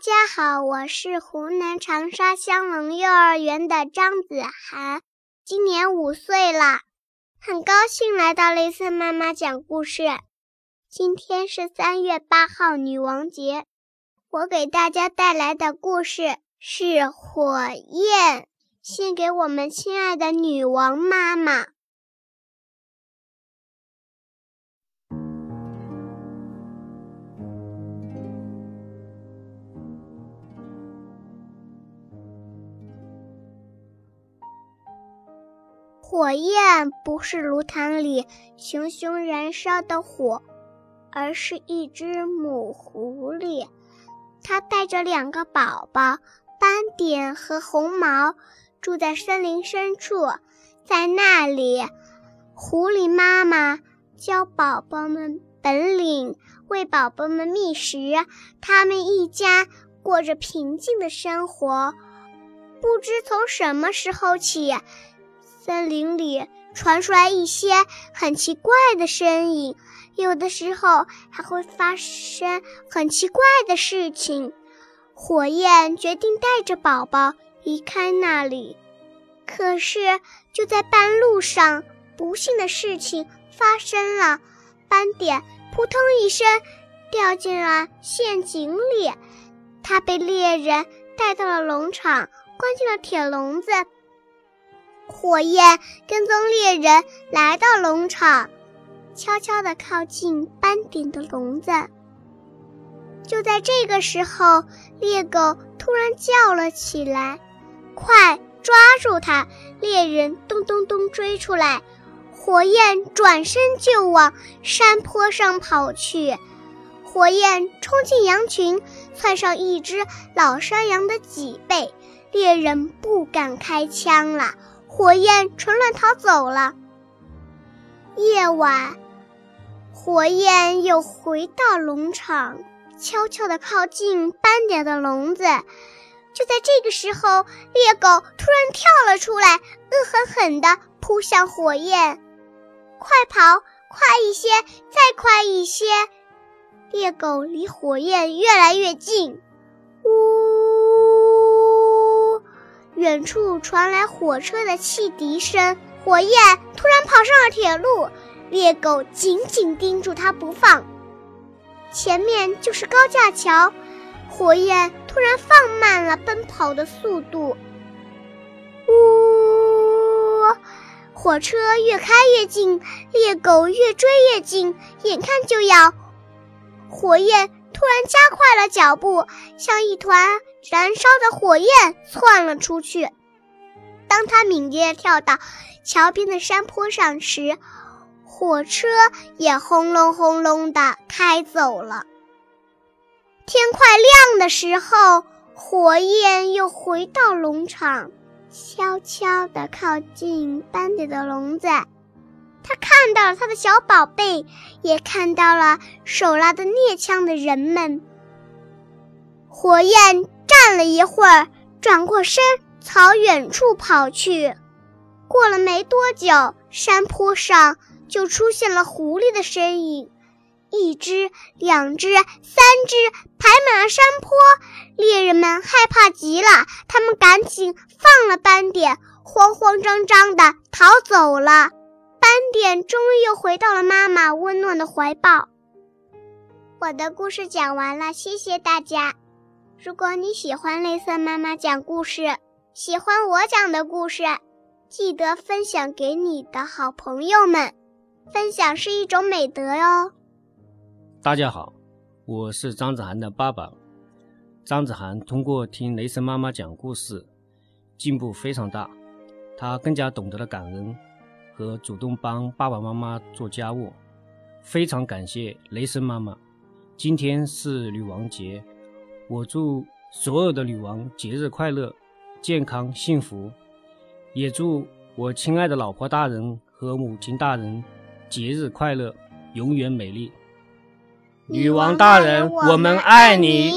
家好，我是湖南长沙香龙幼儿园的张子涵，今年五岁了，很高兴来到雷森妈妈讲故事。今天是三月八号女王节，我给大家带来的故事是《火焰》，献给我们亲爱的女王妈妈。火焰不是炉膛里熊熊燃烧的火，而是一只母狐狸。它带着两个宝宝斑点和红毛，住在森林深处。在那里，狐狸妈妈教宝宝们本领，为宝宝们觅食。他们一家过着平静的生活。不知从什么时候起。森林里传出来一些很奇怪的声音，有的时候还会发生很奇怪的事情。火焰决定带着宝宝离开那里，可是就在半路上，不幸的事情发生了。斑点扑通一声掉进了陷阱里，他被猎人带到了农场，关进了铁笼子。火焰跟踪猎人来到农场，悄悄地靠近斑点的笼子。就在这个时候，猎狗突然叫了起来：“快抓住它！”猎人咚咚咚追出来，火焰转身就往山坡上跑去。火焰冲进羊群，窜上一只老山羊的脊背，猎人不敢开枪了。火焰趁乱逃走了。夜晚，火焰又回到农场，悄悄地靠近斑点的笼子。就在这个时候，猎狗突然跳了出来，恶狠狠地扑向火焰。快跑，快一些，再快一些！猎狗离火焰越来越近。远处传来火车的汽笛声，火焰突然跑上了铁路，猎狗紧紧盯住它不放。前面就是高架桥，火焰突然放慢了奔跑的速度。呜，火车越开越近，猎狗越追越近，眼看就要，火焰突然加快了脚步，像一团。燃烧的火焰窜了出去。当他敏捷跳到桥边的山坡上时，火车也轰隆轰隆地开走了。天快亮的时候，火焰又回到农场，悄悄地靠近斑点的笼子。他看到了他的小宝贝，也看到了手拿着猎枪的人们。火焰。站了一会儿，转过身朝远处跑去。过了没多久，山坡上就出现了狐狸的身影。一只、两只、三只，排满了山坡。猎人们害怕极了，他们赶紧放了斑点，慌慌张张地逃走了。斑点终于又回到了妈妈温暖的怀抱。我的故事讲完了，谢谢大家。如果你喜欢雷森妈妈讲故事，喜欢我讲的故事，记得分享给你的好朋友们。分享是一种美德哟。大家好，我是张子涵的爸爸。张子涵通过听雷森妈妈讲故事，进步非常大。他更加懂得了感恩和主动帮爸爸妈妈做家务。非常感谢雷森妈妈。今天是女王节。我祝所有的女王节日快乐、健康幸福，也祝我亲爱的老婆大人和母亲大人节日快乐，永远美丽。女王大人，我们爱你。